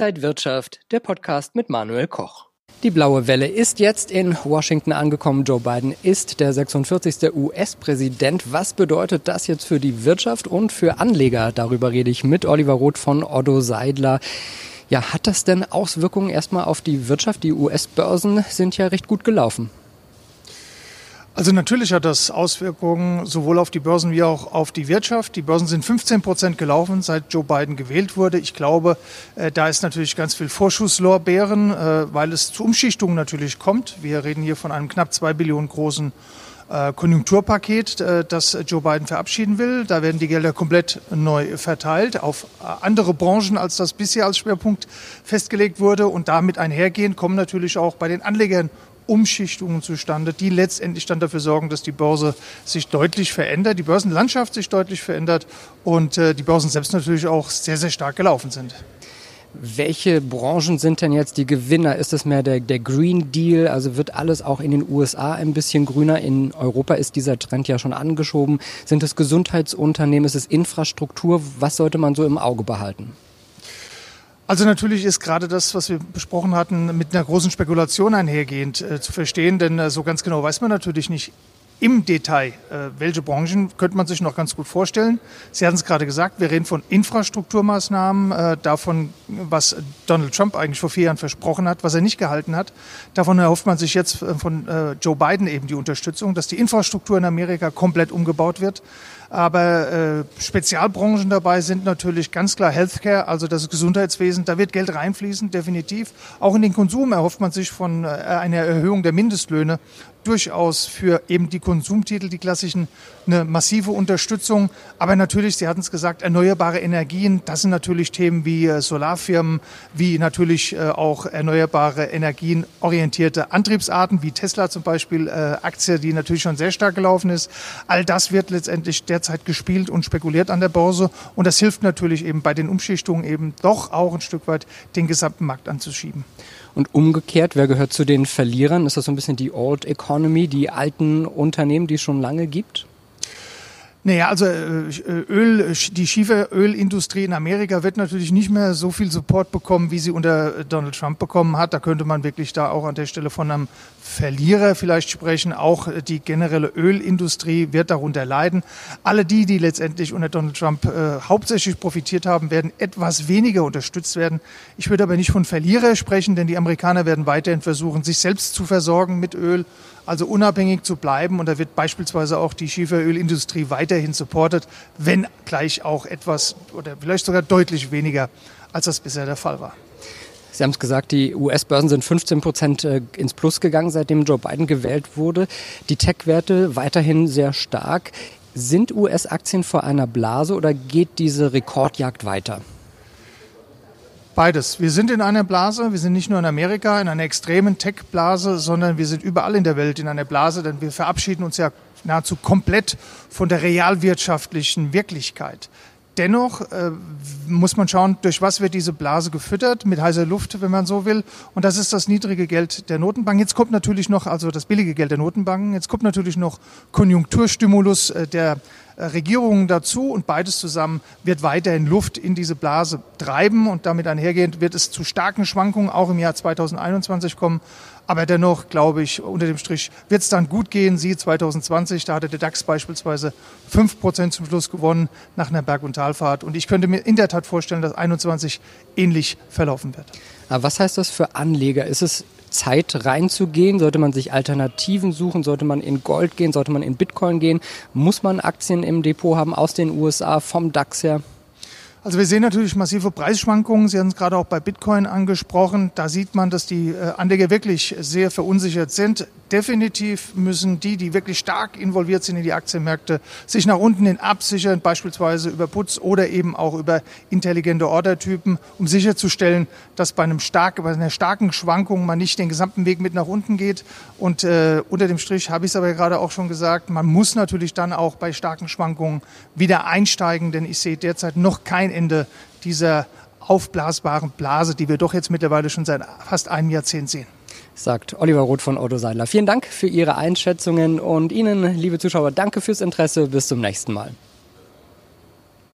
Inside Wirtschaft, der Podcast mit Manuel Koch. Die blaue Welle ist jetzt in Washington angekommen. Joe Biden ist der 46. US-Präsident. Was bedeutet das jetzt für die Wirtschaft und für Anleger? Darüber rede ich mit Oliver Roth von Otto Seidler. Ja, hat das denn Auswirkungen erstmal auf die Wirtschaft? Die US-Börsen sind ja recht gut gelaufen. Also natürlich hat das Auswirkungen sowohl auf die Börsen wie auch auf die Wirtschaft. Die Börsen sind 15 Prozent gelaufen, seit Joe Biden gewählt wurde. Ich glaube, äh, da ist natürlich ganz viel Vorschusslorbeeren, äh, weil es zu Umschichtungen natürlich kommt. Wir reden hier von einem knapp zwei Billionen großen äh, Konjunkturpaket, das Joe Biden verabschieden will. Da werden die Gelder komplett neu verteilt auf andere Branchen, als das bisher als Schwerpunkt festgelegt wurde. Und damit einhergehend kommen natürlich auch bei den Anlegern Umschichtungen zustande, die letztendlich dann dafür sorgen, dass die Börse sich deutlich verändert, die Börsenlandschaft sich deutlich verändert und äh, die Börsen selbst natürlich auch sehr, sehr stark gelaufen sind. Welche Branchen sind denn jetzt die Gewinner? Ist es mehr der, der Green Deal? Also wird alles auch in den USA ein bisschen grüner? In Europa ist dieser Trend ja schon angeschoben. Sind es Gesundheitsunternehmen? Ist es Infrastruktur? Was sollte man so im Auge behalten? Also natürlich ist gerade das, was wir besprochen hatten, mit einer großen Spekulation einhergehend äh, zu verstehen, denn äh, so ganz genau weiß man natürlich nicht im Detail, äh, welche Branchen könnte man sich noch ganz gut vorstellen. Sie hatten es gerade gesagt, wir reden von Infrastrukturmaßnahmen, äh, davon, was Donald Trump eigentlich vor vier Jahren versprochen hat, was er nicht gehalten hat. Davon erhofft man sich jetzt äh, von äh, Joe Biden eben die Unterstützung, dass die Infrastruktur in Amerika komplett umgebaut wird. Aber äh, Spezialbranchen dabei sind natürlich ganz klar Healthcare, also das Gesundheitswesen. Da wird Geld reinfließen, definitiv. Auch in den Konsum erhofft man sich von äh, einer Erhöhung der Mindestlöhne durchaus für eben die Konsumtitel, die klassischen, eine massive Unterstützung. Aber natürlich, Sie hatten es gesagt, erneuerbare Energien, das sind natürlich Themen wie äh, Solarfirmen, wie natürlich äh, auch erneuerbare Energien orientierte Antriebsarten, wie Tesla zum Beispiel, äh, Aktie, die natürlich schon sehr stark gelaufen ist. All das wird letztendlich derzeit gespielt und spekuliert an der Börse. Und das hilft natürlich eben bei den Umschichtungen eben doch auch ein Stück weit den gesamten Markt anzuschieben. Und umgekehrt, wer gehört zu den Verlierern? Ist das so ein bisschen die Old Economy, die alten Unternehmen, die es schon lange gibt? Naja, also äh, Öl, die Schieferölindustrie in Amerika wird natürlich nicht mehr so viel Support bekommen, wie sie unter Donald Trump bekommen hat. Da könnte man wirklich da auch an der Stelle von einem Verlierer vielleicht sprechen. Auch die generelle Ölindustrie wird darunter leiden. Alle die, die letztendlich unter Donald Trump äh, hauptsächlich profitiert haben, werden etwas weniger unterstützt werden. Ich würde aber nicht von Verlierer sprechen, denn die Amerikaner werden weiterhin versuchen, sich selbst zu versorgen mit Öl also unabhängig zu bleiben. Und da wird beispielsweise auch die Schieferölindustrie weiterhin supportet, wenn gleich auch etwas oder vielleicht sogar deutlich weniger, als das bisher der Fall war. Sie haben es gesagt, die US-Börsen sind 15 Prozent äh, ins Plus gegangen, seitdem Joe Biden gewählt wurde. Die Tech-Werte weiterhin sehr stark. Sind US-Aktien vor einer Blase oder geht diese Rekordjagd weiter? Beides. Wir sind in einer Blase. Wir sind nicht nur in Amerika in einer extremen Tech-Blase, sondern wir sind überall in der Welt in einer Blase, denn wir verabschieden uns ja nahezu komplett von der realwirtschaftlichen Wirklichkeit. Dennoch äh, muss man schauen, durch was wird diese Blase gefüttert, mit heißer Luft, wenn man so will. Und das ist das niedrige Geld der Notenbank. Jetzt kommt natürlich noch, also das billige Geld der Notenbanken, jetzt kommt natürlich noch Konjunkturstimulus äh, der Regierungen dazu und beides zusammen wird weiterhin Luft in diese Blase treiben und damit einhergehend wird es zu starken Schwankungen auch im Jahr 2021 kommen. Aber dennoch glaube ich, unter dem Strich wird es dann gut gehen. Sie 2020, da hatte der DAX beispielsweise 5% zum Schluss gewonnen nach einer Berg- und Talfahrt. Und ich könnte mir in der Tat vorstellen, dass 2021 ähnlich verlaufen wird. Aber was heißt das für Anleger? Ist es Zeit reinzugehen? Sollte man sich Alternativen suchen? Sollte man in Gold gehen? Sollte man in Bitcoin gehen? Muss man Aktien im Depot haben aus den USA vom DAX her? Also wir sehen natürlich massive Preisschwankungen. Sie haben es gerade auch bei Bitcoin angesprochen. Da sieht man, dass die äh, Anleger wirklich sehr verunsichert sind. Definitiv müssen die, die wirklich stark involviert sind in die Aktienmärkte, sich nach unten hin absichern, beispielsweise über Putz oder eben auch über intelligente Ordertypen, um sicherzustellen, dass bei, einem stark, bei einer starken Schwankung man nicht den gesamten Weg mit nach unten geht. Und äh, unter dem Strich habe ich es aber gerade auch schon gesagt, man muss natürlich dann auch bei starken Schwankungen wieder einsteigen, denn ich sehe derzeit noch kein Ende dieser aufblasbaren Blase, die wir doch jetzt mittlerweile schon seit fast einem Jahrzehnt sehen sagt Oliver Roth von Otto Seidler. Vielen Dank für Ihre Einschätzungen und Ihnen, liebe Zuschauer, danke fürs Interesse. Bis zum nächsten Mal.